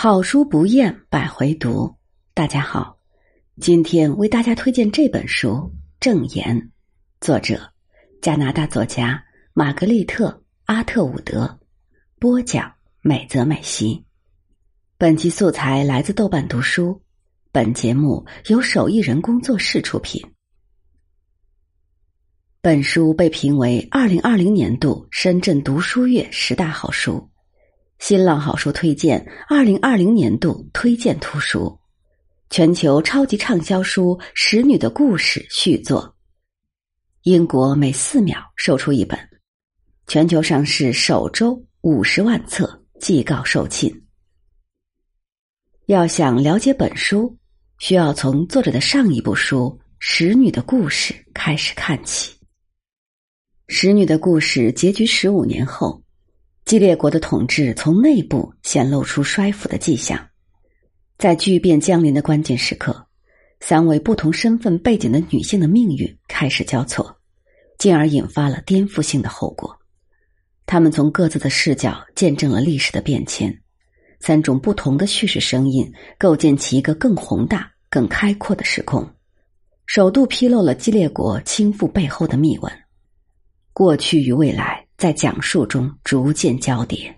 好书不厌百回读。大家好，今天为大家推荐这本书《正言》，作者加拿大作家玛格丽特·阿特伍德，播讲美泽美希。本集素材来自豆瓣读书，本节目由手艺人工作室出品。本书被评为二零二零年度深圳读书月十大好书。新浪好书推荐二零二零年度推荐图书，全球超级畅销书《使女的故事》续作。英国每四秒售出一本，全球上市首周五十万册，即告售罄。要想了解本书，需要从作者的上一部书《使女的故事》开始看起。《使女的故事》结局十五年后。激烈国的统治从内部显露出衰腐的迹象，在巨变降临的关键时刻，三位不同身份背景的女性的命运开始交错，进而引发了颠覆性的后果。他们从各自的视角见证了历史的变迁，三种不同的叙事声音构建起一个更宏大、更开阔的时空，首度披露了激烈国倾覆背后的秘闻，过去与未来。在讲述中逐渐交叠，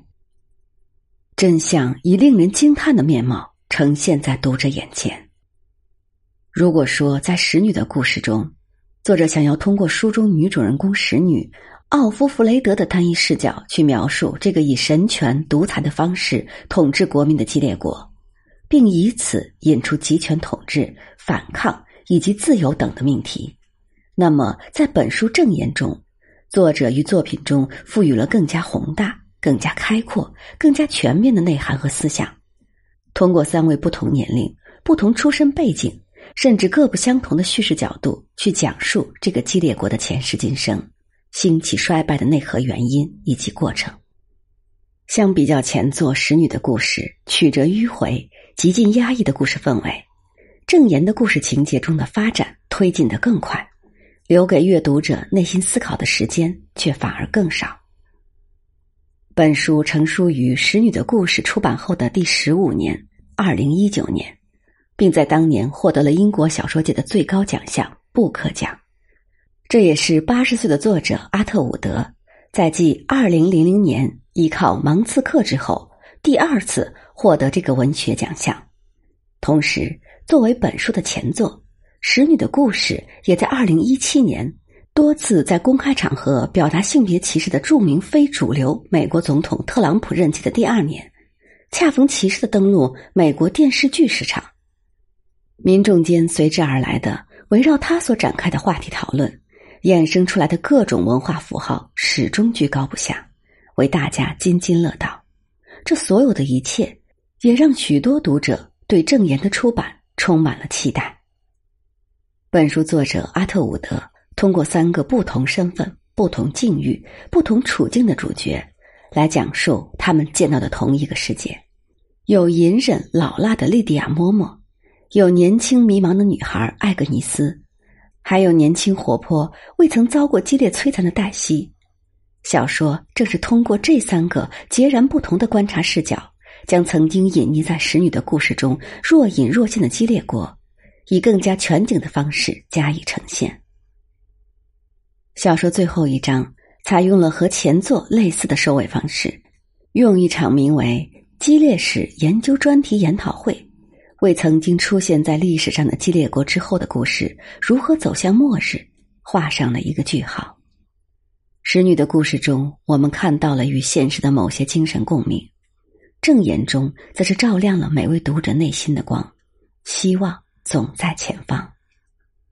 真相以令人惊叹的面貌呈现在读者眼前。如果说在使女的故事中，作者想要通过书中女主人公使女奥夫弗雷德的单一视角去描述这个以神权独裁的方式统治国民的激烈国，并以此引出集权统治、反抗以及自由等的命题，那么在本书正言中。作者于作品中赋予了更加宏大、更加开阔、更加全面的内涵和思想。通过三位不同年龄、不同出身背景，甚至各不相同的叙事角度，去讲述这个激烈国的前世今生、兴起衰败的内核原因以及过程。相比较前作《使女的故事》，曲折迂回、极尽压抑的故事氛围，正言的故事情节中的发展推进的更快。留给阅读者内心思考的时间却反而更少。本书成书于《使女的故事》出版后的第十五年，二零一九年，并在当年获得了英国小说界的最高奖项布克奖。这也是八十岁的作者阿特伍德在继二零零零年依靠《芒刺客》之后第二次获得这个文学奖项。同时，作为本书的前作。使女的故事也在二零一七年多次在公开场合表达性别歧视的著名非主流美国总统特朗普任期的第二年，恰逢其时的登陆美国电视剧市场，民众间随之而来的围绕他所展开的话题讨论，衍生出来的各种文化符号始终居高不下，为大家津津乐道。这所有的一切，也让许多读者对正言的出版充满了期待。本书作者阿特伍德通过三个不同身份、不同境遇、不同处境的主角，来讲述他们见到的同一个世界：有隐忍老辣的莉迪亚·嬷嬷，有年轻迷茫的女孩艾格尼斯，还有年轻活泼、未曾遭过激烈摧残的黛西。小说正是通过这三个截然不同的观察视角，将曾经隐匿在使女的故事中若隐若现的激烈过。以更加全景的方式加以呈现。小说最后一章采用了和前作类似的收尾方式，用一场名为“激烈史研究专题研讨会”为曾经出现在历史上的激烈国之后的故事如何走向末日画上了一个句号。使女的故事中，我们看到了与现实的某些精神共鸣；正言中，则是照亮了每位读者内心的光，希望。总在前方。